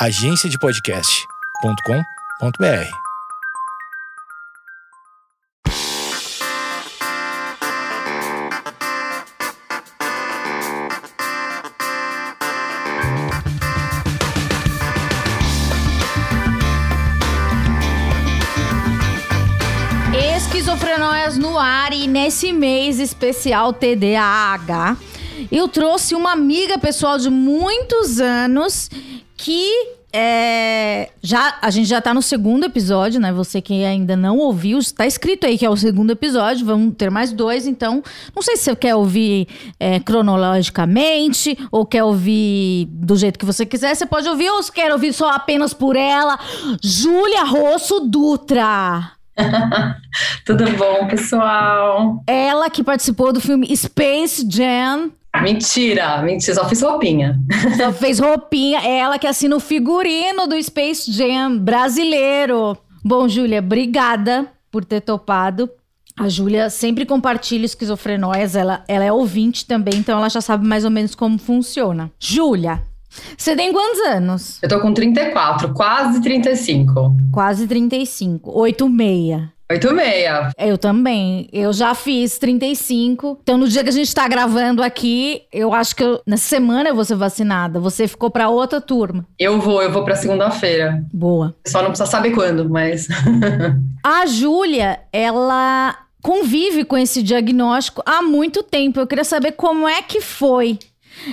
agenciadepodcast.com.br. Esquizofrenóias no ar e nesse mês especial TDAH, eu trouxe uma amiga pessoal de muitos anos que é, já a gente já tá no segundo episódio, né? Você que ainda não ouviu, tá escrito aí que é o segundo episódio, vamos ter mais dois, então não sei se você quer ouvir é, cronologicamente ou quer ouvir do jeito que você quiser, você pode ouvir ou se quer ouvir só apenas por ela, Júlia Rosso Dutra. Tudo bom, pessoal? Ela que participou do filme Space Jam. Mentira, mentira, só fiz roupinha. Só fez roupinha. É ela que assina o figurino do Space Jam brasileiro. Bom, Júlia, obrigada por ter topado. A Júlia sempre compartilha esquizofrenóias, ela, ela é ouvinte também, então ela já sabe mais ou menos como funciona. Júlia, você tem quantos anos? Eu tô com 34, quase 35. Quase 35, 86. 86. Eu também. Eu já fiz 35. Então, no dia que a gente tá gravando aqui, eu acho que eu, nessa semana eu vou ser vacinada. Você ficou pra outra turma. Eu vou, eu vou pra segunda-feira. Boa. Só não precisa saber quando, mas. A Júlia, ela convive com esse diagnóstico há muito tempo. Eu queria saber como é que foi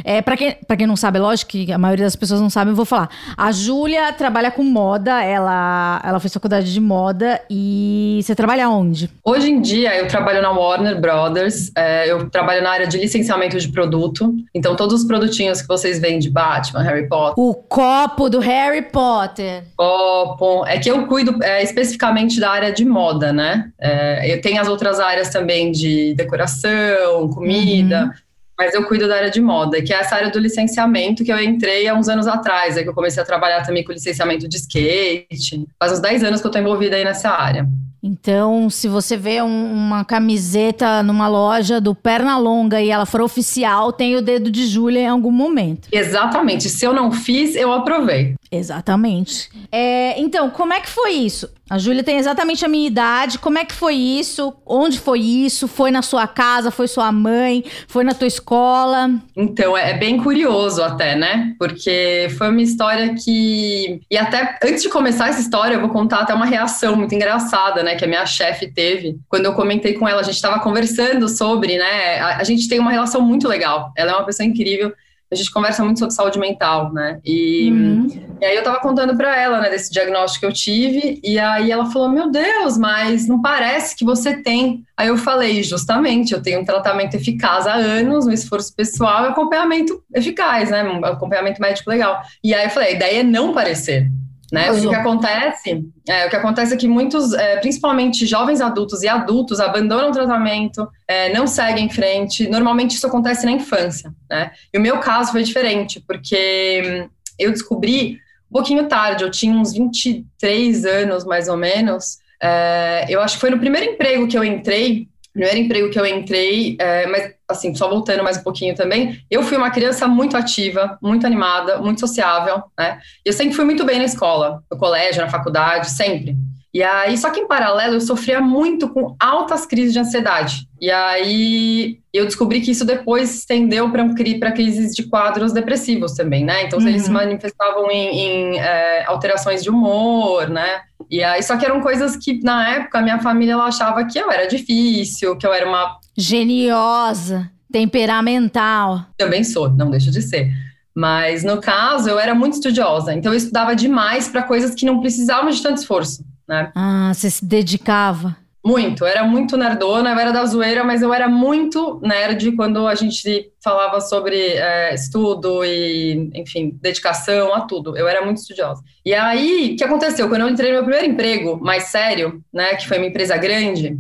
é, para quem, pra quem não sabe, lógico que a maioria das pessoas não sabe, eu vou falar. A Júlia trabalha com moda, ela, ela fez faculdade de moda e você trabalha onde? Hoje em dia eu trabalho na Warner Brothers, é, eu trabalho na área de licenciamento de produto. Então, todos os produtinhos que vocês veem de Batman, Harry Potter. O copo do Harry Potter. Copo. É que eu cuido é, especificamente da área de moda, né? É, eu tenho as outras áreas também de decoração, comida. Uhum mas eu cuido da área de moda, que é essa área do licenciamento que eu entrei há uns anos atrás, é que eu comecei a trabalhar também com licenciamento de skate. Faz uns 10 anos que eu estou envolvida aí nessa área. Então, se você vê um, uma camiseta numa loja do Pernalonga e ela for oficial, tem o dedo de Júlia em algum momento. Exatamente. Se eu não fiz, eu aprovei. Exatamente. É, então, como é que foi isso? A Júlia tem exatamente a minha idade. Como é que foi isso? Onde foi isso? Foi na sua casa? Foi sua mãe? Foi na tua escola? Então, é, é bem curioso até, né? Porque foi uma história que. E até antes de começar essa história, eu vou contar até uma reação muito engraçada, né? Que a minha chefe teve. Quando eu comentei com ela, a gente estava conversando sobre, né? A, a gente tem uma relação muito legal. Ela é uma pessoa incrível a gente conversa muito sobre saúde mental, né? E, uhum. e aí eu tava contando para ela, né, desse diagnóstico que eu tive, e aí ela falou: Meu Deus, mas não parece que você tem. Aí eu falei: Justamente, eu tenho um tratamento eficaz há anos, um esforço pessoal e acompanhamento eficaz, né? Um acompanhamento médico legal. E aí eu falei: a ideia é não parecer. Né? O que acontece é, o que acontece é que muitos, é, principalmente jovens adultos e adultos, abandonam o tratamento, é, não seguem em frente. Normalmente isso acontece na infância, né? E o meu caso foi diferente, porque eu descobri um pouquinho tarde, eu tinha uns 23 anos mais ou menos. É, eu acho que foi no primeiro emprego que eu entrei, primeiro emprego que eu entrei, é, mas assim, só voltando mais um pouquinho também, eu fui uma criança muito ativa, muito animada, muito sociável, né? Eu sempre fui muito bem na escola, no colégio, na faculdade, sempre. E aí, só que em paralelo, eu sofria muito com altas crises de ansiedade. E aí, eu descobri que isso depois se estendeu para crises de quadros depressivos também, né? Então, uhum. eles se manifestavam em, em é, alterações de humor, né? E aí, só que eram coisas que, na época, a minha família ela achava que eu era difícil, que eu era uma. Geniosa, temperamental. Também sou, não deixa de ser. Mas no caso, eu era muito estudiosa, então eu estudava demais para coisas que não precisavam de tanto esforço né? Ah, você se dedicava? Muito, era muito nerdona, eu era da zoeira, mas eu era muito nerd quando a gente falava sobre é, estudo e, enfim, dedicação a tudo. Eu era muito estudiosa. E aí, o que aconteceu? Quando eu entrei no meu primeiro emprego, mais sério, né, que foi uma empresa grande,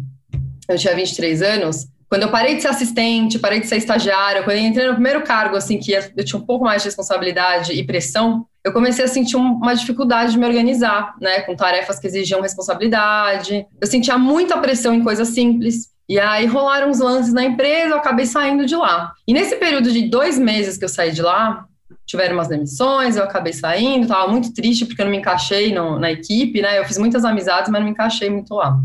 eu tinha 23 anos, quando eu parei de ser assistente, parei de ser estagiária, quando eu entrei no primeiro cargo, assim, que eu tinha um pouco mais de responsabilidade e pressão, eu comecei a sentir uma dificuldade de me organizar, né, com tarefas que exigiam responsabilidade. Eu sentia muita pressão em coisas simples. E aí rolaram uns lances na empresa, eu acabei saindo de lá. E nesse período de dois meses que eu saí de lá, tiveram umas demissões, eu acabei saindo, tava muito triste porque eu não me encaixei no, na equipe, né? Eu fiz muitas amizades, mas não me encaixei muito lá.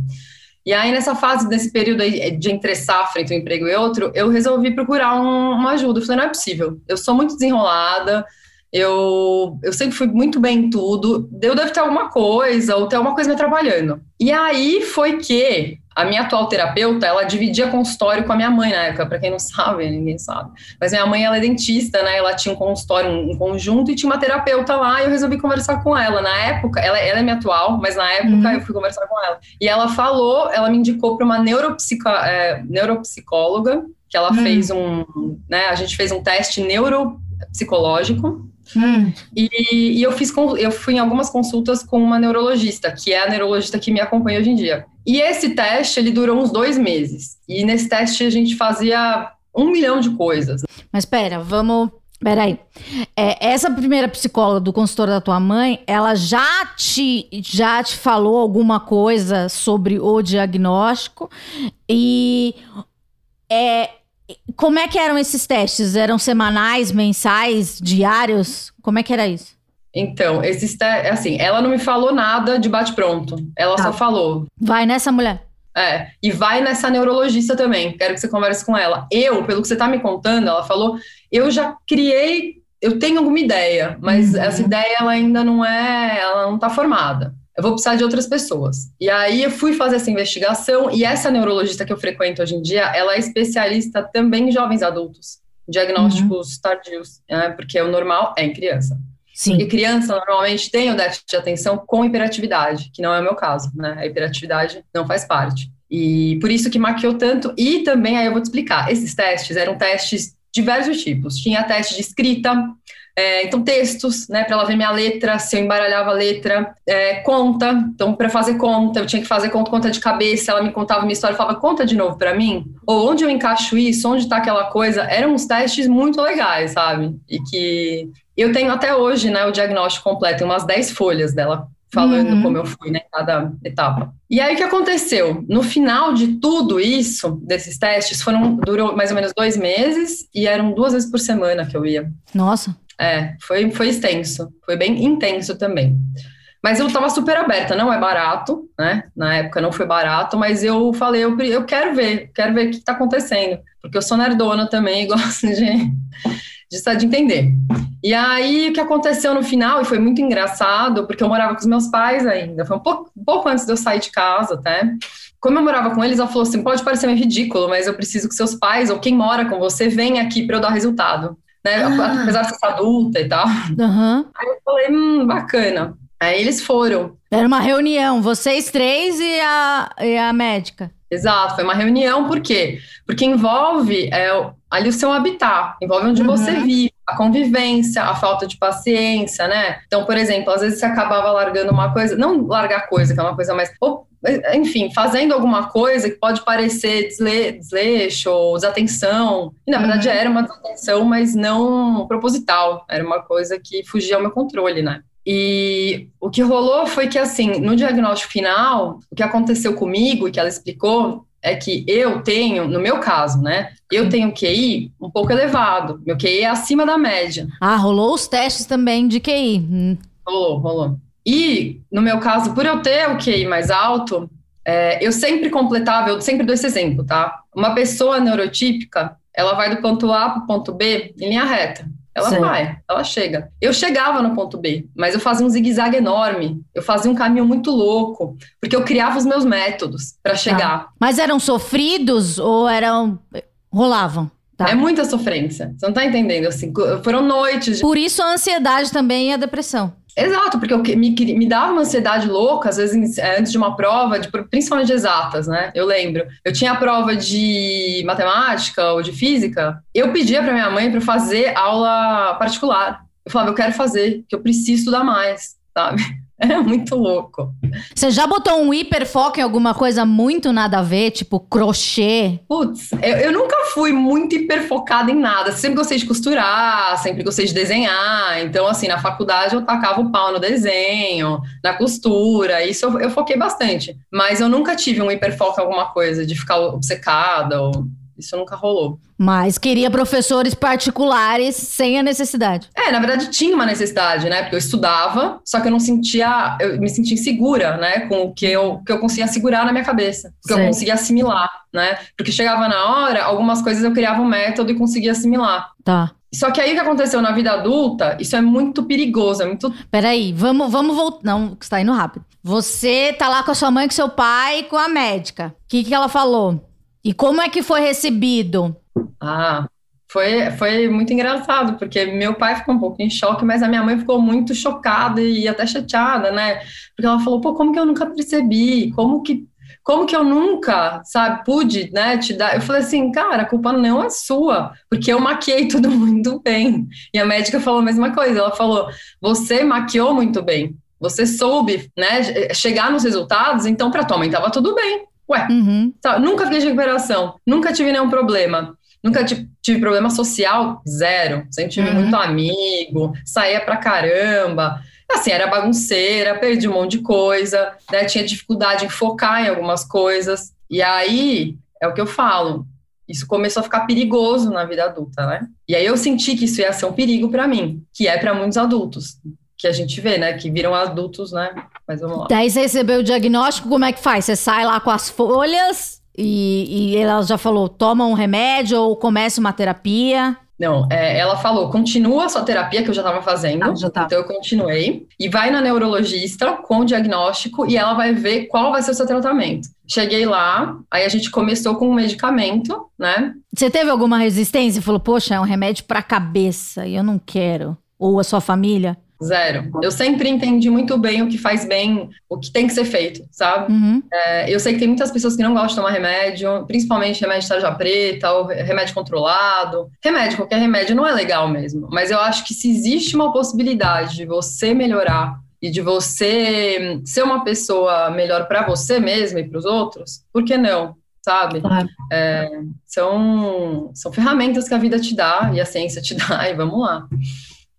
E aí, nessa fase, nesse período de entre safra, entre um emprego e outro, eu resolvi procurar um, uma ajuda. Eu falei, não é possível. Eu sou muito desenrolada, eu, eu sempre fui muito bem em tudo. Eu devo ter alguma coisa, ou ter alguma coisa me atrapalhando. E aí foi que a minha atual terapeuta, ela dividia consultório com a minha mãe na época, para quem não sabe, ninguém sabe. Mas minha mãe, ela é dentista, né? Ela tinha um consultório, um, um conjunto, e tinha uma terapeuta lá, e eu resolvi conversar com ela. Na época, ela, ela é minha atual, mas na época uhum. eu fui conversar com ela. E ela falou, ela me indicou para uma é, neuropsicóloga, que ela uhum. fez um, né? A gente fez um teste neuropsicológico, Hum. E, e, eu fiz eu fui em algumas consultas com uma neurologista, que é a neurologista que me acompanha hoje em dia. E esse teste ele durou uns dois meses. E nesse teste a gente fazia um milhão de coisas. Mas espera, vamos Peraí. É, essa primeira psicóloga do consultório da tua mãe, ela já te, já te falou alguma coisa sobre o diagnóstico? E é, como é que eram esses testes? Eram semanais, mensais, diários? Como é que era isso? Então, esses testes, assim, ela não me falou nada de bate-pronto. Ela tá. só falou. Vai nessa mulher. É, e vai nessa neurologista também. Quero que você converse com ela. Eu, pelo que você está me contando, ela falou, eu já criei, eu tenho alguma ideia, mas uhum. essa ideia ela ainda não é, ela não está formada eu vou precisar de outras pessoas. E aí eu fui fazer essa investigação e essa neurologista que eu frequento hoje em dia, ela é especialista também em jovens adultos, diagnósticos uhum. tardios, né? porque o normal é em criança. Sim. Porque criança normalmente tem o déficit de atenção com hiperatividade, que não é o meu caso, né? A hiperatividade não faz parte. E por isso que maquiou tanto. E também, aí eu vou te explicar, esses testes eram testes de diversos tipos. Tinha teste de escrita, é, então, textos, né, para ela ver minha letra, se eu embaralhava a letra, é, conta. Então, para fazer conta, eu tinha que fazer conta, conta de cabeça. Ela me contava uma história, falava, conta de novo para mim. Ou onde eu encaixo isso, onde está aquela coisa. Eram uns testes muito legais, sabe? E que eu tenho até hoje, né, o diagnóstico completo, tem umas 10 folhas dela falando uhum. como eu fui, né, cada etapa. E aí o que aconteceu? No final de tudo isso, desses testes, foram durou mais ou menos dois meses e eram duas vezes por semana que eu ia. Nossa. É, foi, foi extenso, foi bem intenso também. Mas eu estava super aberta, não é barato, né? Na época não foi barato, mas eu falei, eu, eu quero ver, quero ver o que está acontecendo, porque eu sou nerdona também e gosto de, de, de entender. E aí, o que aconteceu no final, e foi muito engraçado, porque eu morava com os meus pais ainda, foi um pouco, um pouco antes de eu sair de casa até. Como eu morava com eles, ela falou assim: pode parecer meio ridículo, mas eu preciso que seus pais ou quem mora com você venha aqui para eu dar resultado né? Ah. Apesar de ser adulta e tal. Uhum. Aí eu falei, hum, bacana. Aí eles foram. Era uma reunião, vocês três e a, e a médica. Exato, foi uma reunião, por quê? Porque envolve é, ali o seu habitat, envolve onde uhum. você vive, a convivência, a falta de paciência, né? Então, por exemplo, às vezes você acabava largando uma coisa, não largar coisa, que é uma coisa mais. Ou, enfim, fazendo alguma coisa que pode parecer desle, desleixo ou desatenção. E, na uhum. verdade, era uma desatenção, mas não proposital. Era uma coisa que fugia ao meu controle, né? E o que rolou foi que, assim, no diagnóstico final, o que aconteceu comigo e que ela explicou é que eu tenho, no meu caso, né? Eu tenho QI um pouco elevado. Meu QI é acima da média. Ah, rolou os testes também de QI. Hum. Rolou, rolou. E, no meu caso, por eu ter o QI mais alto, é, eu sempre completava, eu sempre dou esse exemplo, tá? Uma pessoa neurotípica, ela vai do ponto A para o ponto B em linha reta. Ela Sim. vai, ela chega. Eu chegava no ponto B, mas eu fazia um zigue-zague enorme. Eu fazia um caminho muito louco, porque eu criava os meus métodos para chegar. Ah. Mas eram sofridos ou eram rolavam? Tá. É muita sofrência. Você não tá entendendo assim, foram noites. De... Por isso a ansiedade também e a depressão. Exato, porque eu, me, me dava uma ansiedade louca, às vezes é, antes de uma prova, de, principalmente de exatas, né? Eu lembro. Eu tinha a prova de matemática ou de física, eu pedia para minha mãe para fazer aula particular. Eu falava, eu quero fazer, que eu preciso estudar mais, sabe? É muito louco. Você já botou um hiperfoco em alguma coisa muito nada a ver, tipo crochê? Putz, eu, eu nunca fui muito hiperfocada em nada. Sempre gostei de costurar, sempre gostei de desenhar. Então, assim, na faculdade eu tacava o pau no desenho, na costura. Isso eu, eu foquei bastante. Mas eu nunca tive um hiperfoco em alguma coisa, de ficar obcecada ou Isso nunca rolou. Mas queria professores particulares sem a necessidade. É, na verdade tinha uma necessidade, né? Porque eu estudava, só que eu não sentia, eu me sentia insegura, né? Com o que eu, que eu conseguia segurar na minha cabeça, que eu conseguia assimilar, né? Porque chegava na hora, algumas coisas eu criava um método e conseguia assimilar. Tá. Só que aí o que aconteceu na vida adulta, isso é muito perigoso, é muito. Peraí, vamos, vamos voltar. Não, está indo rápido. Você tá lá com a sua mãe, com seu pai, com a médica. O que, que ela falou? E como é que foi recebido? Ah, foi, foi muito engraçado, porque meu pai ficou um pouco em choque, mas a minha mãe ficou muito chocada e até chateada, né? Porque ela falou, pô, como que eu nunca percebi? Como que como que eu nunca, sabe, pude, né, te dar? Eu falei assim, cara, a culpa não é sua, porque eu maquiei tudo muito bem. E a médica falou a mesma coisa, ela falou, você maquiou muito bem, você soube, né, chegar nos resultados, então para tua mãe tava tudo bem. Ué, uhum. nunca fiz recuperação, nunca tive nenhum problema. Nunca tive problema social, zero. Sempre tive uhum. muito amigo, saía pra caramba assim, era bagunceira, perdi um monte de coisa, né? Tinha dificuldade em focar em algumas coisas. E aí, é o que eu falo, isso começou a ficar perigoso na vida adulta, né? E aí eu senti que isso ia ser um perigo para mim, que é para muitos adultos, que a gente vê, né? Que viram adultos, né? Mas vamos lá. Daí você recebeu o diagnóstico, como é que faz? Você sai lá com as folhas e, e ela já falou, toma um remédio ou começa uma terapia? Não, é, ela falou, continua a sua terapia que eu já estava fazendo, ah, já tá. então eu continuei, e vai na neurologista com o diagnóstico e ela vai ver qual vai ser o seu tratamento. Cheguei lá, aí a gente começou com um medicamento, né? Você teve alguma resistência? Falou, poxa, é um remédio para cabeça e eu não quero. Ou a sua família? Zero. Eu sempre entendi muito bem o que faz bem, o que tem que ser feito, sabe? Uhum. É, eu sei que tem muitas pessoas que não gostam de tomar remédio, principalmente remédio de tarja preta ou remédio controlado. Remédio, qualquer remédio não é legal mesmo. Mas eu acho que se existe uma possibilidade de você melhorar e de você ser uma pessoa melhor para você mesmo e para os outros, por que não? Sabe? Claro. É, são, são ferramentas que a vida te dá e a ciência te dá, e vamos lá.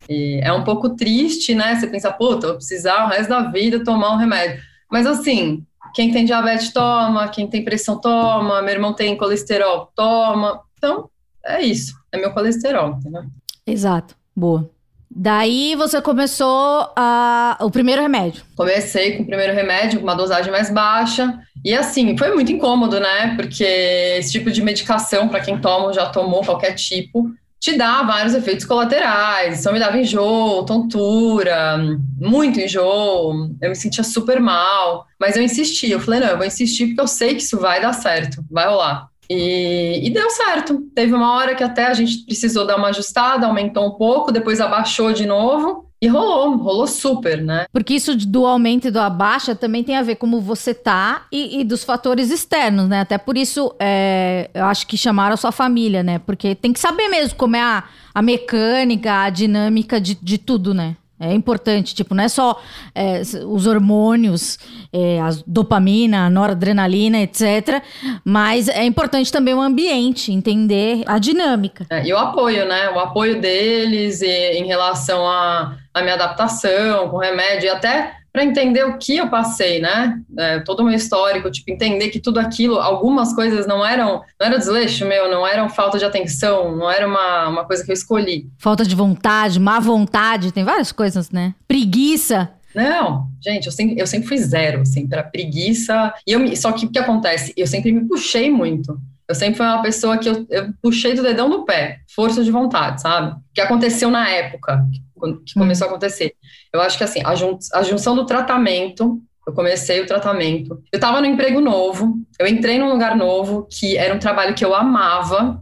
E é um pouco triste, né? Você pensa, puta, vou precisar o resto da vida tomar um remédio. Mas assim, quem tem diabetes toma, quem tem pressão toma, meu irmão tem colesterol toma. Então, é isso. É meu colesterol, entendeu? Exato. Boa. Daí você começou a... o primeiro remédio. Comecei com o primeiro remédio, com uma dosagem mais baixa. E assim, foi muito incômodo, né? Porque esse tipo de medicação, para quem toma, já tomou qualquer tipo, te dá vários efeitos colaterais. Então, me dava enjoo, tontura, muito enjoo. Eu me sentia super mal. Mas eu insisti. Eu falei, não, eu vou insistir porque eu sei que isso vai dar certo, vai rolar. E, e, deu certo. Teve uma hora que até a gente precisou dar uma ajustada, aumentou um pouco, depois abaixou de novo. E rolou, rolou super, né? Porque isso do aumento e do abaixa também tem a ver como você tá e, e dos fatores externos, né? Até por isso, é, eu acho que chamaram a sua família, né? Porque tem que saber mesmo como é a, a mecânica, a dinâmica de, de tudo, né? É importante, tipo, não é só é, os hormônios, é, a dopamina, a noradrenalina, etc. Mas é importante também o ambiente, entender a dinâmica. É, e o apoio, né? O apoio deles em relação à minha adaptação com remédio e até para entender o que eu passei, né? É, todo o meu histórico, tipo, entender que tudo aquilo, algumas coisas não eram, não era desleixo meu, não eram falta de atenção, não era uma, uma coisa que eu escolhi. Falta de vontade, má vontade, tem várias coisas, né? Preguiça. Não, gente, eu sempre, eu sempre fui zero, assim, para preguiça. E eu, só que o que acontece? Eu sempre me puxei muito. Eu sempre fui uma pessoa que eu, eu puxei do dedão do pé, força de vontade, sabe? O que aconteceu na época, que começou a acontecer. Eu acho que assim, a, jun a junção do tratamento, eu comecei o tratamento. Eu estava no emprego novo, eu entrei num lugar novo, que era um trabalho que eu amava,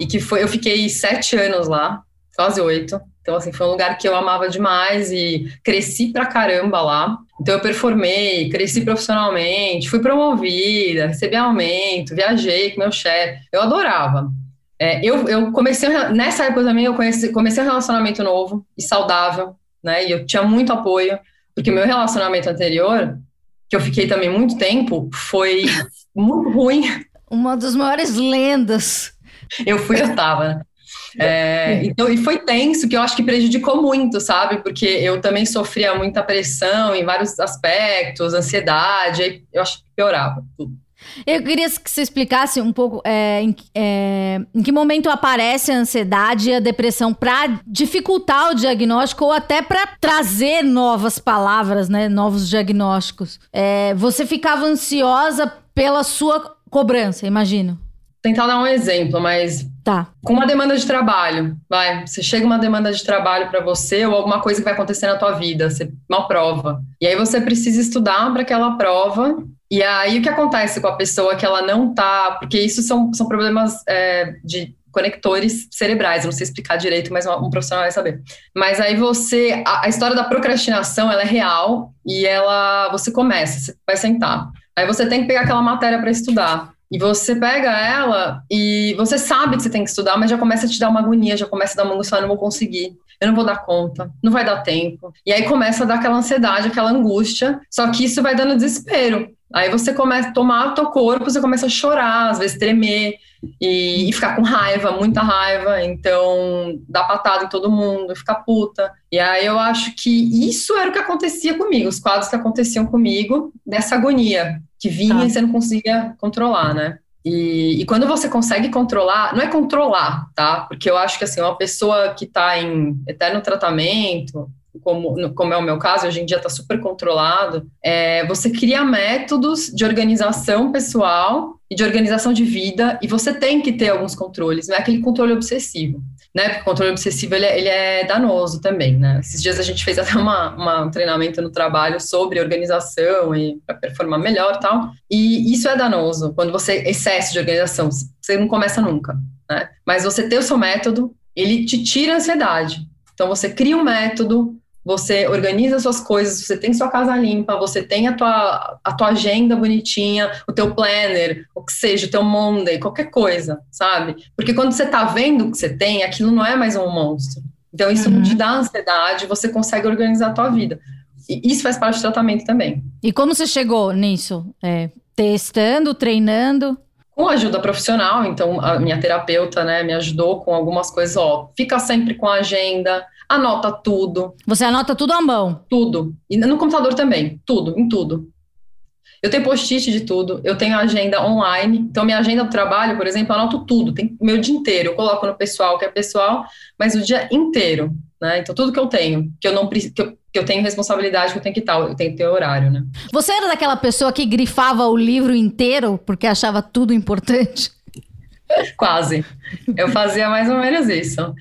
e que foi, eu fiquei sete anos lá, quase oito. Então, assim, foi um lugar que eu amava demais e cresci pra caramba lá. Então, eu performei, cresci profissionalmente, fui promovida, recebi aumento, viajei com meu chefe. Eu adorava. É, eu, eu comecei, nessa época também, eu comecei um relacionamento novo e saudável, né? E eu tinha muito apoio, porque meu relacionamento anterior, que eu fiquei também muito tempo, foi muito ruim. Uma das maiores lendas. Eu fui, eu tava, né? É, então, e foi tenso, que eu acho que prejudicou muito, sabe? Porque eu também sofria muita pressão em vários aspectos, ansiedade, eu acho que piorava tudo. Eu queria que você explicasse um pouco é, em, é, em, que momento aparece a ansiedade e a depressão para dificultar o diagnóstico ou até para trazer novas palavras, né, novos diagnósticos. É, você ficava ansiosa pela sua cobrança, imagino. Tentar dar um exemplo, mas Tá. Com uma demanda de trabalho, vai. Você chega uma demanda de trabalho para você ou alguma coisa que vai acontecer na tua vida, você, uma prova. E aí você precisa estudar para aquela prova. E aí o que acontece com a pessoa que ela não tá. Porque isso são, são problemas é, de conectores cerebrais. Eu não sei explicar direito, mas um profissional vai saber. Mas aí você. A, a história da procrastinação ela é real e ela. Você começa, você vai sentar. Aí você tem que pegar aquela matéria para estudar. E você pega ela e você sabe que você tem que estudar, mas já começa a te dar uma agonia, já começa a dar uma angústia, eu não vou conseguir, eu não vou dar conta, não vai dar tempo. E aí começa a dar aquela ansiedade, aquela angústia, só que isso vai dando desespero. Aí você começa a tomar o teu corpo, você começa a chorar, às vezes tremer e, e, ficar com raiva, muita raiva, então dar patada em todo mundo, ficar puta. E aí eu acho que isso era o que acontecia comigo, os quadros que aconteciam comigo, dessa agonia que vinha tá. e você não conseguia controlar, né? E, e, quando você consegue controlar, não é controlar, tá? Porque eu acho que assim, uma pessoa que está em eterno tratamento, como, como é o meu caso, hoje em dia está super controlado, é, você cria métodos de organização pessoal e de organização de vida, e você tem que ter alguns controles, não é aquele controle obsessivo né? Porque o controle obsessivo ele é, ele é danoso também, né? Esses dias a gente fez até uma, uma um treinamento no trabalho sobre organização e para performar melhor tal. E isso é danoso quando você excesso de organização, você não começa nunca, né? Mas você ter o seu método, ele te tira a ansiedade. Então você cria um método, você organiza suas coisas, você tem sua casa limpa, você tem a tua, a tua agenda bonitinha, o teu planner, o que seja, o teu Monday, qualquer coisa, sabe? Porque quando você tá vendo o que você tem, aquilo não é mais um monstro. Então isso uhum. te dá ansiedade, você consegue organizar a tua vida. E isso faz parte do tratamento também. E como você chegou nisso? É, testando, treinando? com ajuda profissional, então a minha terapeuta, né, me ajudou com algumas coisas, ó, fica sempre com a agenda, anota tudo. Você anota tudo à mão? Tudo. E no computador também, tudo, em tudo. Eu tenho post-it de tudo, eu tenho agenda online, então minha agenda do trabalho, por exemplo, eu anoto tudo, tem meu dia inteiro, eu coloco no pessoal, que é pessoal, mas o dia inteiro, né? Então tudo que eu tenho, que eu não que eu, que eu tenho responsabilidade, que eu tenho que tal, eu tenho que ter horário, né? Você era daquela pessoa que grifava o livro inteiro porque achava tudo importante? Quase. Eu fazia mais ou menos isso.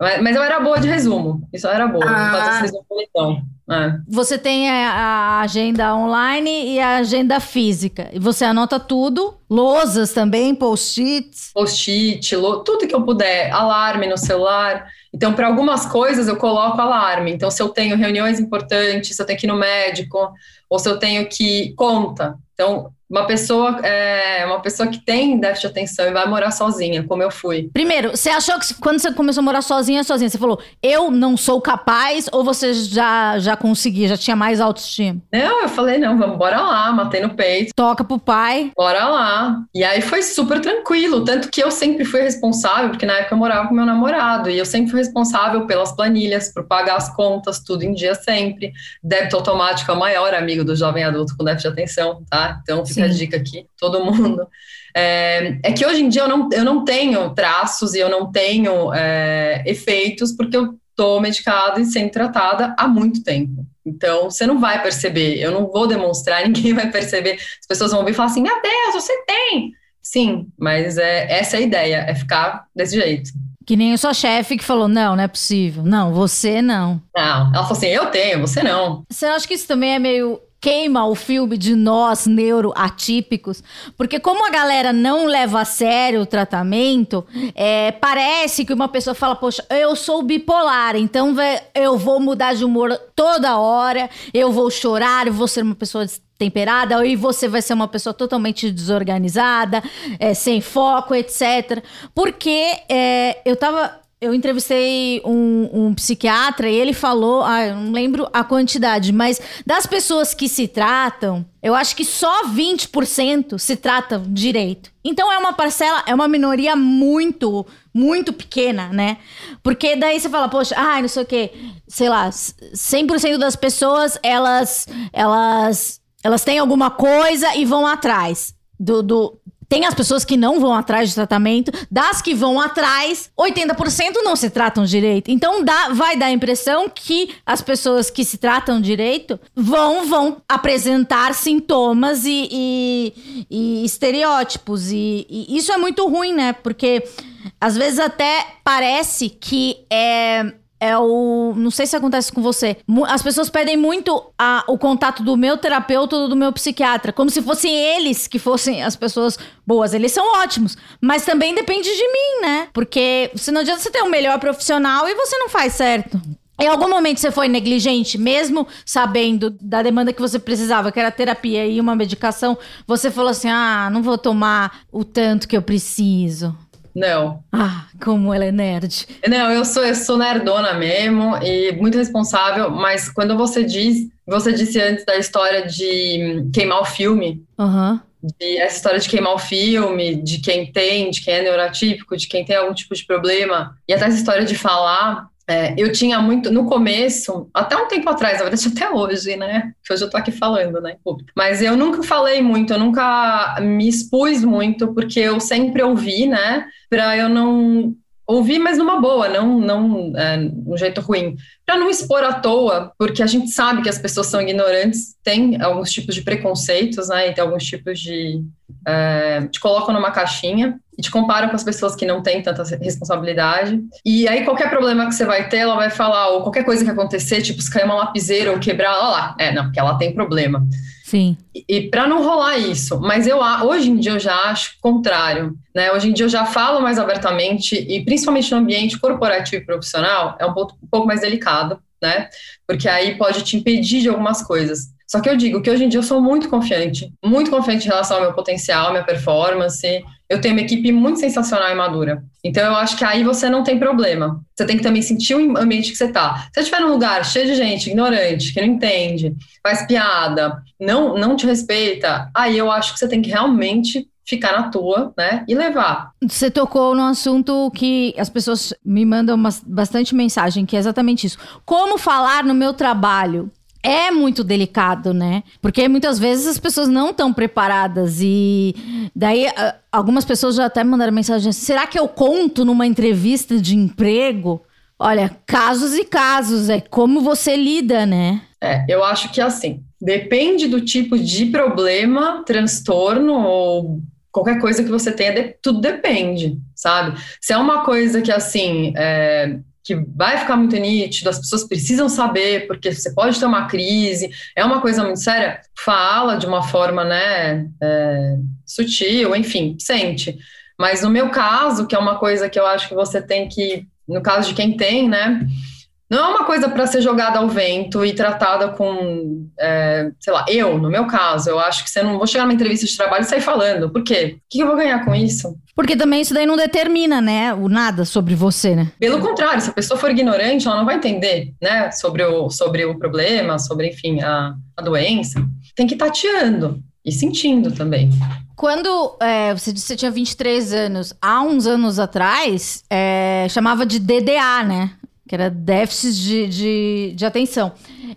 Mas eu era boa de resumo. Isso era boa. Ah. Resumo bonitão. É. Você tem a agenda online e a agenda física. E você anota tudo, lousas também, post-its. Post-it, tudo que eu puder, alarme no celular. Então, para algumas coisas eu coloco alarme. Então, se eu tenho reuniões importantes, se eu tenho que ir no médico, ou se eu tenho que conta. Então, uma pessoa, é, uma pessoa que tem déficit de atenção e vai morar sozinha, como eu fui. Primeiro, você achou que quando você começou a morar sozinha, sozinha, você falou, eu não sou capaz, ou você já, já conseguia, já tinha mais autoestima? Não, eu falei, não, vamos, bora lá, matei no peito. Toca pro pai. Bora lá. E aí foi super tranquilo, tanto que eu sempre fui responsável, porque na época eu morava com meu namorado, e eu sempre fui responsável pelas planilhas, por pagar as contas, tudo em dia sempre. Débito automático é o maior amigo do jovem adulto com déficit de atenção, tá? Então fica A dica aqui, todo mundo. É, é, que hoje em dia eu não, eu não tenho traços e eu não tenho é, efeitos, porque eu estou medicada e sendo tratada há muito tempo. Então, você não vai perceber, eu não vou demonstrar, ninguém vai perceber. As pessoas vão ouvir e falar assim: meu Deus, você tem! Sim, mas é, essa é a ideia, é ficar desse jeito. Que nem a sua chefe que falou: não, não é possível. Não, você não. Não, ela falou assim: eu tenho, você não. Você acha que isso também é meio queima o filme de nós neuroatípicos, porque como a galera não leva a sério o tratamento, é, parece que uma pessoa fala, poxa, eu sou bipolar, então eu vou mudar de humor toda hora, eu vou chorar, eu vou ser uma pessoa temperada, e você vai ser uma pessoa totalmente desorganizada, é, sem foco, etc. Porque é, eu tava eu entrevistei um, um, psiquiatra e ele falou, ah, eu não lembro a quantidade, mas das pessoas que se tratam, eu acho que só 20% se tratam direito. Então é uma parcela, é uma minoria muito, muito pequena, né? Porque daí você fala, poxa, ai, não sei o quê, sei lá, 100% das pessoas, elas, elas, elas têm alguma coisa e vão atrás. do, do tem as pessoas que não vão atrás de tratamento, das que vão atrás, 80% não se tratam direito. Então dá, vai dar a impressão que as pessoas que se tratam direito vão, vão apresentar sintomas e, e, e estereótipos. E, e isso é muito ruim, né? Porque às vezes até parece que é é o. Não sei se acontece com você. As pessoas pedem muito a, o contato do meu terapeuta ou do meu psiquiatra, como se fossem eles que fossem as pessoas boas. Eles são ótimos, mas também depende de mim, né? Porque se não adianta você ter um melhor profissional e você não faz certo. Em algum momento você foi negligente, mesmo sabendo da demanda que você precisava, que era terapia e uma medicação, você falou assim: ah, não vou tomar o tanto que eu preciso. Não. Ah, como ela é nerd. Não, eu sou, eu sou nerdona mesmo e muito responsável, mas quando você diz, você disse antes da história de queimar o filme. Aham. Uhum. De, essa história de queimar o filme, de quem tem, de quem é neurotípico, de quem tem algum tipo de problema, e até essa história de falar, é, eu tinha muito, no começo, até um tempo atrás, na verdade até hoje, né? Que hoje eu tô aqui falando, né, Mas eu nunca falei muito, eu nunca me expus muito, porque eu sempre ouvi, né? Pra eu não ouvir, mas numa boa, não, não é, um jeito ruim. Para não expor à toa, porque a gente sabe que as pessoas são ignorantes, tem alguns tipos de preconceitos, né? E tem alguns tipos de. É, te colocam numa caixinha e te comparam com as pessoas que não têm tanta responsabilidade. E aí, qualquer problema que você vai ter, ela vai falar, ou qualquer coisa que acontecer, tipo, se cair uma lapiseira ou quebrar, olha lá, é, não, porque ela tem problema. Sim. E, e para não rolar isso, mas eu hoje em dia eu já acho o contrário, né? Hoje em dia eu já falo mais abertamente e principalmente no ambiente corporativo e profissional é um pouco, um pouco mais delicado, né? Porque aí pode te impedir de algumas coisas. Só que eu digo que hoje em dia eu sou muito confiante, muito confiante em relação ao meu potencial, minha performance. Eu tenho uma equipe muito sensacional e madura. Então eu acho que aí você não tem problema. Você tem que também sentir o ambiente que você tá. Se você estiver num lugar cheio de gente ignorante, que não entende, faz piada, não não te respeita, aí eu acho que você tem que realmente ficar na tua, né, e levar. Você tocou num assunto que as pessoas me mandam bastante mensagem, que é exatamente isso. Como falar no meu trabalho? É muito delicado, né? Porque muitas vezes as pessoas não estão preparadas e daí algumas pessoas já até mandaram mensagem assim, será que eu conto numa entrevista de emprego? Olha, casos e casos, é como você lida, né? É, eu acho que assim, depende do tipo de problema, transtorno ou qualquer coisa que você tenha, tudo depende, sabe? Se é uma coisa que assim, é, que vai ficar muito nítido, as pessoas precisam saber, porque você pode ter uma crise, é uma coisa muito séria, fala de uma forma, né, é, sutil, enfim, sente. Mas no meu caso, que é uma coisa que eu acho que você tem que, no caso de quem tem, né, não é uma coisa para ser jogada ao vento e tratada com, é, sei lá, eu, no meu caso, eu acho que você não vou chegar numa entrevista de trabalho e sair falando. Por quê? O que eu vou ganhar com isso? Porque também isso daí não determina, né, o nada sobre você, né? Pelo contrário, se a pessoa for ignorante, ela não vai entender, né, sobre o, sobre o problema, sobre, enfim, a, a doença. Tem que ir tateando e sentindo também. Quando é, você disse que você tinha 23 anos, há uns anos atrás, é, chamava de DDA, né? Que era déficit de, de, de atenção.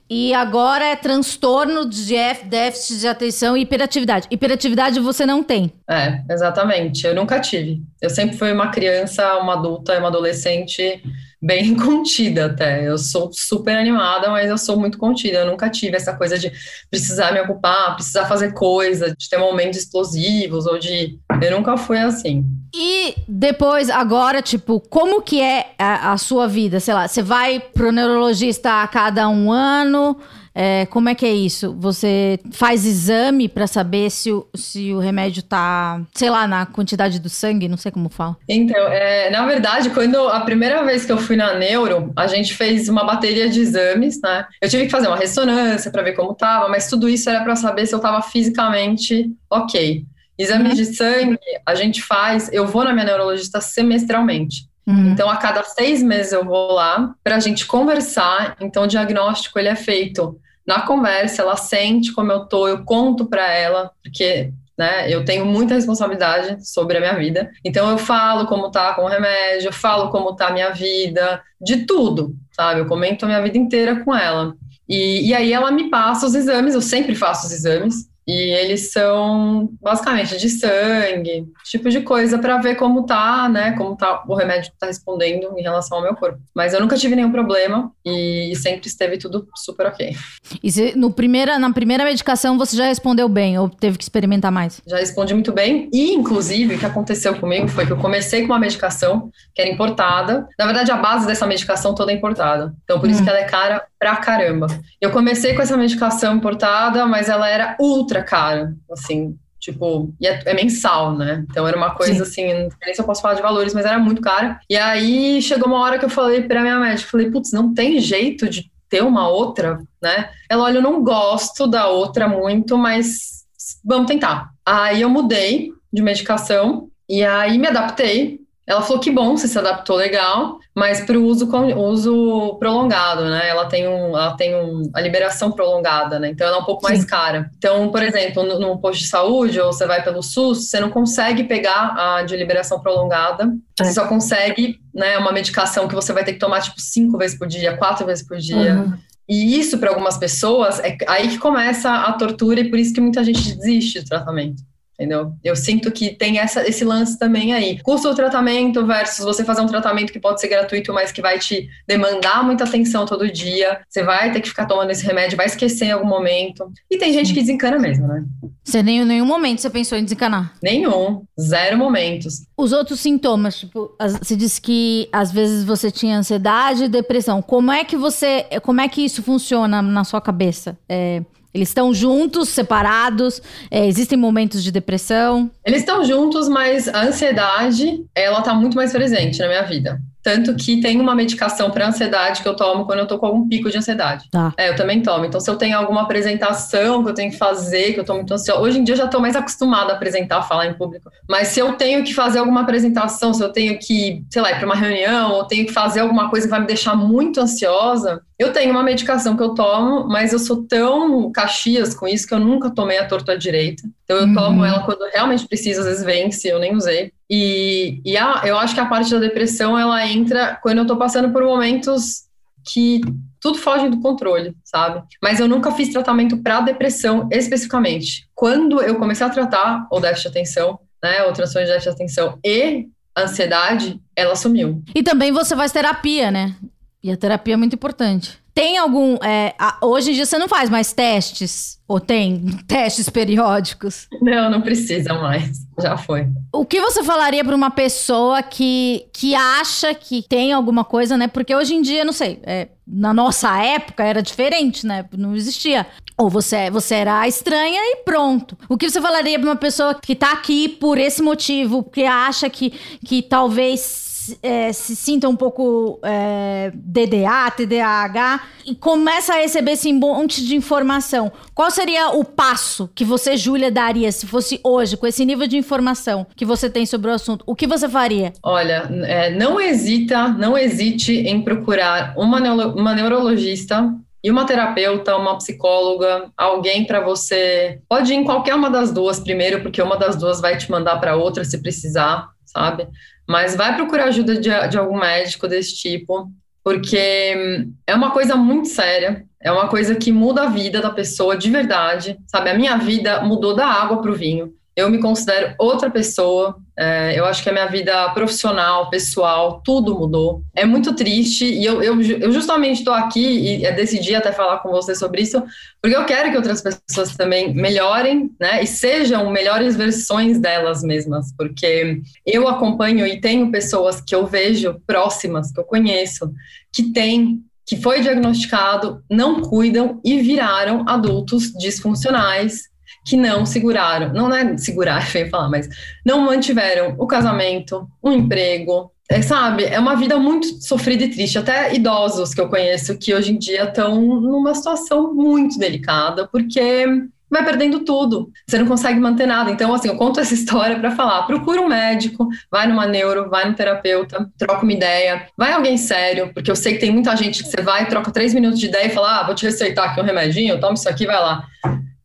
E agora é transtorno de déficit de atenção e hiperatividade. Hiperatividade você não tem. É, exatamente. Eu nunca tive. Eu sempre fui uma criança, uma adulta, uma adolescente bem contida até. Eu sou super animada, mas eu sou muito contida. Eu nunca tive essa coisa de precisar me ocupar, precisar fazer coisa, de ter momentos explosivos ou de. Eu nunca fui assim. E depois, agora, tipo, como que é a, a sua vida? Sei lá, você vai pro neurologista a cada um ano? É, como é que é isso? Você faz exame para saber se o, se o remédio tá, sei lá, na quantidade do sangue? Não sei como fala. Então, é, na verdade, quando a primeira vez que eu fui na neuro, a gente fez uma bateria de exames, né? Eu tive que fazer uma ressonância para ver como tava, mas tudo isso era para saber se eu tava fisicamente ok. Exame uhum. de sangue, a gente faz, eu vou na minha neurologista semestralmente. Uhum. Então, a cada seis meses eu vou lá para a gente conversar. Então, o diagnóstico ele é feito na conversa, ela sente como eu tô, eu conto para ela, porque né, eu tenho muita responsabilidade sobre a minha vida. Então, eu falo como tá com o remédio, eu falo como tá a minha vida, de tudo, sabe? Eu comento a minha vida inteira com ela. E, e aí ela me passa os exames, eu sempre faço os exames. E eles são basicamente de sangue, tipo de coisa para ver como tá, né? Como tá o remédio tá respondendo em relação ao meu corpo. Mas eu nunca tive nenhum problema e sempre esteve tudo super ok. E se, no primeira, na primeira medicação você já respondeu bem ou teve que experimentar mais? Já respondi muito bem. E, inclusive, o que aconteceu comigo foi que eu comecei com uma medicação que era importada. Na verdade, a base dessa medicação toda é importada. Então, por hum. isso que ela é cara pra caramba. Eu comecei com essa medicação importada, mas ela era ultra cara, assim, tipo, e é, é, mensal, né? Então era uma coisa Sim. assim, não sei se eu posso falar de valores, mas era muito cara. E aí chegou uma hora que eu falei pra minha médica, falei, putz, não tem jeito de ter uma outra, né? Ela, olha, eu não gosto da outra muito, mas vamos tentar. Aí eu mudei de medicação e aí me adaptei ela falou que bom, você se adaptou legal, mas para o uso, uso prolongado, né? Ela tem, um, ela tem um, a liberação prolongada, né? Então ela é um pouco Sim. mais cara. Então, por exemplo, no, no, posto de saúde, ou você vai pelo SUS, você não consegue pegar a de liberação prolongada. É. Você só consegue, né, uma medicação que você vai ter que tomar tipo cinco vezes por dia, quatro vezes por dia. Uhum. E isso, para algumas pessoas, é aí que começa a tortura e por isso que muita gente desiste do tratamento entendeu? Eu sinto que tem essa, esse lance também aí. Custo do tratamento versus você fazer um tratamento que pode ser gratuito, mas que vai te demandar muita atenção todo dia. Você vai ter que ficar tomando esse remédio, vai esquecer em algum momento. E tem gente que desencana mesmo, né? Você nem nenhum momento você pensou em desencanar? Nenhum. Zero momentos. Os outros sintomas, tipo, você disse que às vezes você tinha ansiedade e depressão. Como é que você. Como é que isso funciona na sua cabeça? É, eles estão juntos, separados? É, existem momentos de depressão? Eles estão juntos, mas a ansiedade, ela tá muito mais presente na minha vida. Tanto que tem uma medicação para ansiedade que eu tomo quando eu tô com algum pico de ansiedade. Tá. É, eu também tomo. Então, se eu tenho alguma apresentação que eu tenho que fazer, que eu tô muito ansiosa. Hoje em dia eu já tô mais acostumada a apresentar, a falar em público. Mas se eu tenho que fazer alguma apresentação, se eu tenho que, sei lá, ir para uma reunião, ou tenho que fazer alguma coisa que vai me deixar muito ansiosa, eu tenho uma medicação que eu tomo, mas eu sou tão caxias com isso que eu nunca tomei a torta direita. Então eu uhum. tomo ela quando realmente precisa, às vezes vence, eu nem usei. E, e a, eu acho que a parte da depressão ela entra quando eu tô passando por momentos que tudo foge do controle, sabe? Mas eu nunca fiz tratamento para depressão especificamente. Quando eu comecei a tratar o déficit de atenção, né, o transtorno de déficit de atenção e ansiedade, ela sumiu. E também você faz terapia, né? E a terapia é muito importante. Tem algum. É, hoje em dia você não faz mais testes? Ou tem testes periódicos? Não, não precisa mais. Já foi. O que você falaria para uma pessoa que, que acha que tem alguma coisa, né? Porque hoje em dia, não sei, é, na nossa época era diferente, né? Não existia. Ou você, você era estranha e pronto. O que você falaria para uma pessoa que tá aqui por esse motivo, que acha que, que talvez é, se sinta um pouco é, DDA, TDAH e começa a receber esse monte de informação. Qual seria o passo que você, Júlia, daria se fosse hoje, com esse nível de informação que você tem sobre o assunto? O que você faria? Olha, é, não hesita, não hesite em procurar uma, neuro, uma neurologista e uma terapeuta, uma psicóloga, alguém para você. Pode ir em qualquer uma das duas primeiro, porque uma das duas vai te mandar para outra se precisar, sabe? Mas vai procurar ajuda de, de algum médico desse tipo, porque é uma coisa muito séria, é uma coisa que muda a vida da pessoa de verdade, sabe? A minha vida mudou da água para o vinho eu me considero outra pessoa. É, eu acho que a minha vida profissional, pessoal, tudo mudou. É muito triste e eu, eu, eu justamente estou aqui e decidi até falar com você sobre isso, porque eu quero que outras pessoas também melhorem, né? E sejam melhores versões delas mesmas, porque eu acompanho e tenho pessoas que eu vejo próximas, que eu conheço, que têm que foi diagnosticado, não cuidam e viraram adultos disfuncionais que não seguraram, não é segurar, eu ia falar, mas não mantiveram o casamento, o emprego, é, sabe? É uma vida muito sofrida e triste. Até idosos que eu conheço que hoje em dia estão numa situação muito delicada, porque vai perdendo tudo. Você não consegue manter nada. Então, assim, eu conto essa história para falar: procura um médico, vai numa neuro, vai no terapeuta, troca uma ideia, vai alguém sério, porque eu sei que tem muita gente que você vai, troca três minutos de ideia e fala: ah, vou te receitar aqui um remedinho, toma isso aqui, vai lá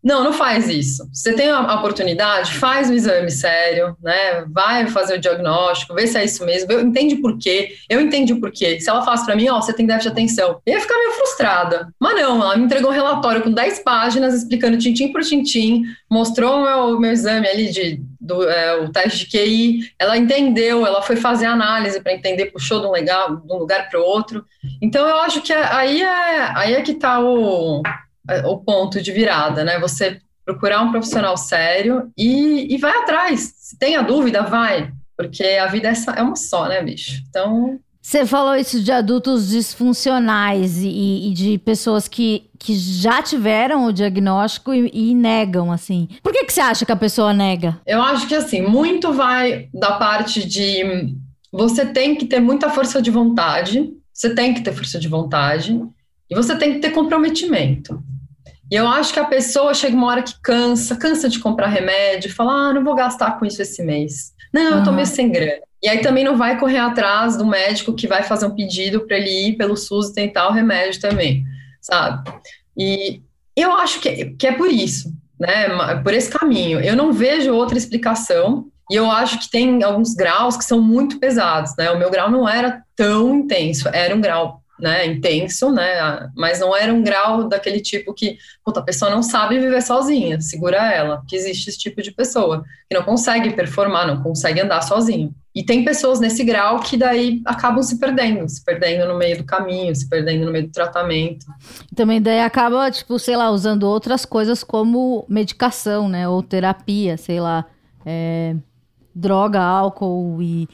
Não, não faz isso. Você tem a oportunidade, faz o exame sério, né? Vai fazer o diagnóstico, vê se é isso mesmo, eu, entende por quê, eu entendi o porquê. Se ela falasse para mim, ó, você tem déficit de atenção, eu ia ficar meio frustrada. Mas não, ela me entregou um relatório com 10 páginas explicando tintim por tintim, mostrou o meu, meu exame ali de do, é, o teste de QI, ela entendeu, ela foi fazer análise para entender, puxou de um, legal, de um lugar para o outro. Então eu acho que aí é aí é que está o o ponto de virada, né? Você procurar um profissional sério e, e vai atrás. Se tem a dúvida, vai, porque a vida é, é uma só, né, bicho? Então. Você falou isso de adultos disfuncionais e, e, de pessoas que, que já tiveram o diagnóstico e, e, negam, assim. Por que, que você acha que a pessoa nega? Eu acho que, assim, muito vai da parte de você tem que ter muita força de vontade, você tem que ter força de vontade e você tem que ter comprometimento. E eu acho que a pessoa chega uma hora que cansa, cansa de comprar remédio, fala, ah, não vou gastar com isso esse mês. Não, eu tô meio sem grana. E aí também não vai correr atrás do médico que vai fazer um pedido para ele ir pelo SUS e tentar o remédio também, sabe? E eu acho que, que é por isso, né? Por esse caminho. Eu não vejo outra explicação. E eu acho que tem alguns graus que são muito pesados, né? O meu grau não era tão intenso, era um grau né, intenso, né, mas não era um grau daquele tipo que, puta, a pessoa não sabe viver sozinha, segura ela, que existe esse tipo de pessoa, que não consegue performar, não consegue andar sozinho. E tem pessoas nesse grau que daí acabam se perdendo, se perdendo no meio do caminho, se perdendo no meio do tratamento. Também daí acaba, tipo, sei lá, usando outras coisas como medicação, né, ou terapia, sei lá, é, droga, álcool e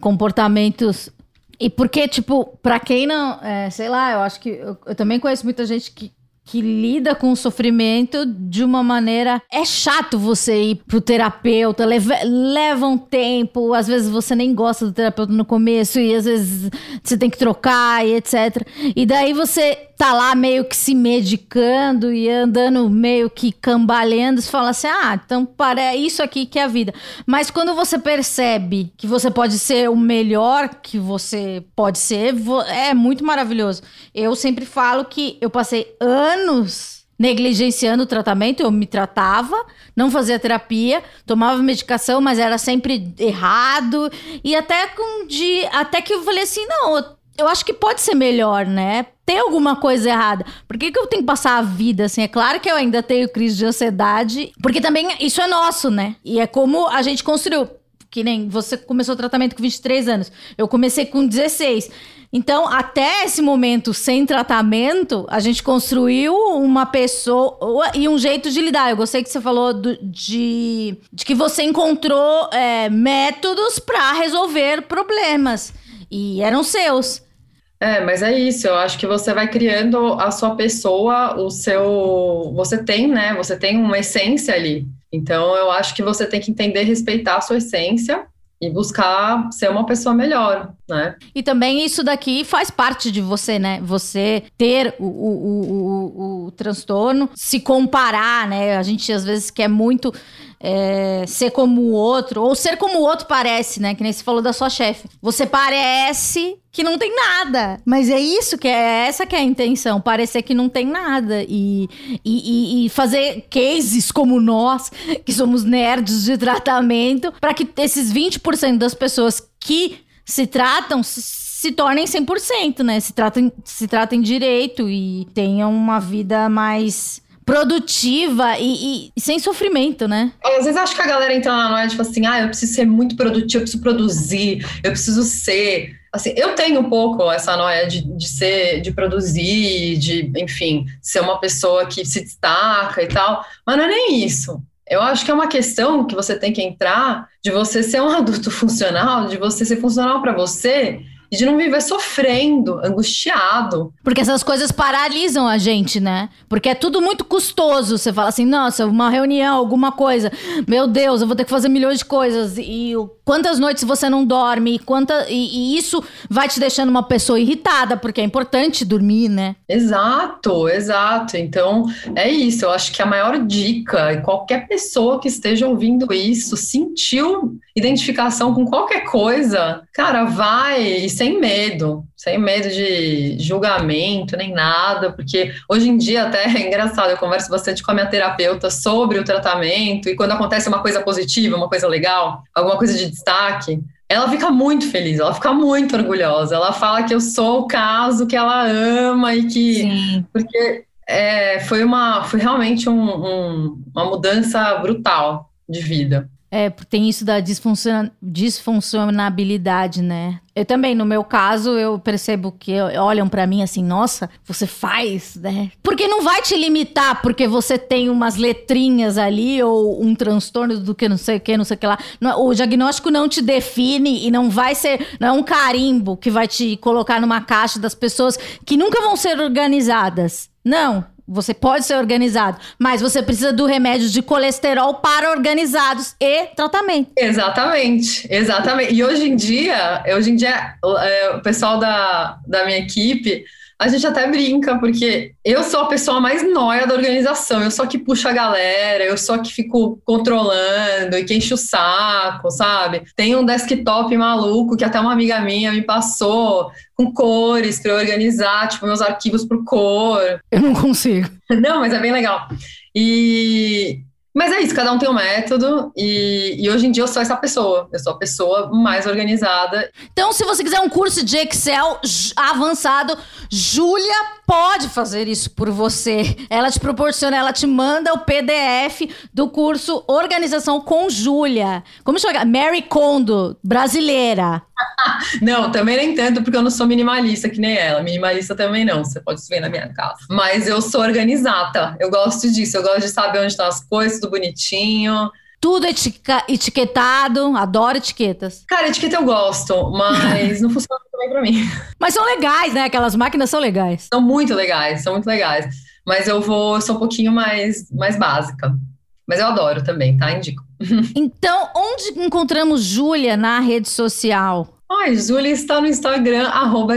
comportamentos e porque, tipo, pra quem não. É, sei lá, eu acho que. Eu, eu, também conheço muita gente que, que lida com o sofrimento de uma maneira. É chato você ir pro terapeuta, leva, leva um tempo, às vezes você nem gosta do terapeuta no começo, e às vezes você tem que trocar e etc. E daí você tá lá meio que se medicando e andando meio que cambalhando, você fala assim: ah, então para é isso aqui que é a vida. Mas quando você percebe que você pode ser o melhor que você pode ser, é muito maravilhoso. Eu sempre falo que eu passei anos negligenciando o tratamento, eu me tratava, não fazia terapia, tomava medicação, mas era sempre errado. E até com de, até que eu falei assim, não, eu acho que pode ser melhor, né? Tem alguma coisa errada. Por que, que eu tenho que passar a vida assim? É claro que eu ainda tenho crise de ansiedade, porque também isso é nosso, né? E é como a gente construiu. Que nem você começou o tratamento com 23 anos. Eu comecei com 16. Então, até esse momento sem tratamento, a gente construiu uma pessoa e um jeito de lidar. Eu gostei que você falou do, de, de que você encontrou é, métodos para resolver problemas. E eram seus. É, mas é isso, eu acho que você vai criando a sua pessoa, o seu. Você tem, né? Você tem uma essência ali. Então, eu acho que você tem que entender respeitar a sua essência e buscar ser uma pessoa melhor, né? E também isso daqui faz parte de você, né? Você ter o, o, o, o transtorno, se comparar, né? A gente às vezes quer muito é, ser como o outro, ou ser como o outro parece, né? Que nem você falou da sua chefe. Você parece que não tem nada, mas é isso que é essa que é a intenção, parecer que não tem nada e, e, e fazer cases como nós, que somos nerds de tratamento, para que esses 20% das pessoas que se tratam se tornem 100%, né? Se tratem, se tratem direito e tenham uma vida mais produtiva e, e, sem sofrimento, né? Às vezes acho que a galera entra lá, não é tipo assim, ah, eu preciso ser muito produtivo, eu preciso produzir, eu preciso ser. Assim, eu tenho um pouco essa noia de, de ser, de produzir, de, enfim, ser uma pessoa que se destaca e tal, mas não é nem isso. Eu acho que é uma questão que você tem que entrar de você ser um adulto funcional, de você ser funcional para você e de não viver sofrendo, angustiado. Porque essas coisas paralisam a gente, né? Porque é tudo muito custoso. Você fala assim, nossa, uma reunião, alguma coisa. Meu Deus, eu vou ter que fazer milhões de coisas. E quantas noites você não dorme? E, quanta, e, e isso vai te deixando uma pessoa irritada, porque é importante dormir, né? Exato, exato. Então, é isso. Eu acho que a maior dica, e qualquer pessoa que esteja ouvindo isso, sentiu identificação com qualquer coisa, cara, vai e sem medo, sem medo de julgamento nem nada, porque hoje em dia até é engraçado, eu converso bastante com a minha terapeuta sobre o tratamento e quando acontece uma coisa positiva, uma coisa legal, alguma coisa de destaque, ela fica muito feliz, ela fica muito orgulhosa. Ela fala que eu sou o caso que ela ama e que. Sim. Porque é, foi, uma, foi realmente um, um, uma mudança brutal de vida. É, tem isso da disfuncion... disfuncionabilidade, né? Eu também, no meu caso, eu percebo que olham para mim assim, nossa, você faz, né? Porque não vai te limitar porque você tem umas letrinhas ali ou um transtorno do que não sei o que, não sei o que lá. O diagnóstico não te define e não vai ser, não é um carimbo que vai te colocar numa caixa das pessoas que nunca vão ser organizadas. Não, você pode ser organizado, mas você precisa do remédio de colesterol para organizados e tratamento. Exatamente, exatamente. E hoje em dia, hoje em dia, é, o pessoal da, da minha equipe a gente até brinca, porque eu sou a pessoa mais nóia da organização, eu sou a que puxa a galera, eu sou a que fico controlando e que enche o saco, sabe? Tem um desktop maluco que até uma amiga minha me passou com cores para eu organizar, tipo, meus arquivos por cor. Eu não consigo. Não, mas é bem legal. E mas é isso, cada um tem um método e, e, hoje em dia eu sou essa pessoa. Eu sou a pessoa mais organizada. Então, se você quiser um curso de Excel avançado, Júlia pode fazer isso por você. Ela te proporciona, ela te manda o PDF do curso Organização com Júlia. Como chama? Mary Kondo, brasileira. não, também nem tanto, porque eu não sou minimalista que nem ela. Minimalista também não, você pode ver na minha casa. Mas eu sou organizada, eu gosto disso, eu gosto de saber onde estão as coisas, tudo bonitinho. Tudo etiquetado, adoro etiquetas. Cara, etiqueta eu gosto, mas não funciona muito bem pra mim. Mas são legais, né? Aquelas máquinas são legais. São muito legais, são muito legais. Mas eu vou, eu sou um pouquinho mais, mais básica. Mas eu adoro também, tá? Indico. Então, onde encontramos Júlia na rede social? Ai, Júlia está no Instagram, arroba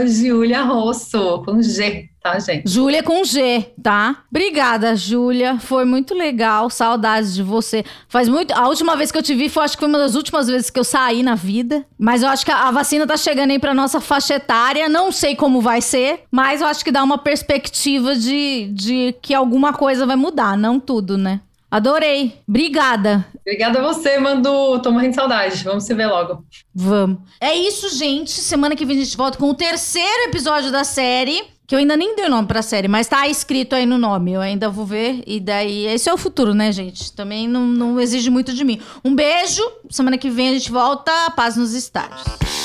Rosso, com G, tá, gente? Júlia com G, tá? Obrigada, Júlia. Foi muito legal. Saudades de você. Faz muito. A última vez que eu te vi foi, acho que foi uma das últimas vezes que eu saí na vida. Mas eu acho que a vacina tá chegando aí pra nossa faixa etária. Não sei como vai ser, mas eu acho que dá uma perspectiva de, de que alguma coisa vai mudar. Não tudo, né? Adorei. Obrigada. Obrigada a você, Mando. Tô morrendo de saudade. Vamos se ver logo. Vamos. É isso, gente. Semana que vem a gente volta com o terceiro episódio da série. Que eu ainda nem dei nome pra série, mas tá escrito aí no nome. Eu ainda vou ver. E daí. Esse é o futuro, né, gente? Também não, não exige muito de mim. Um beijo. Semana que vem a gente volta. Paz nos estádios.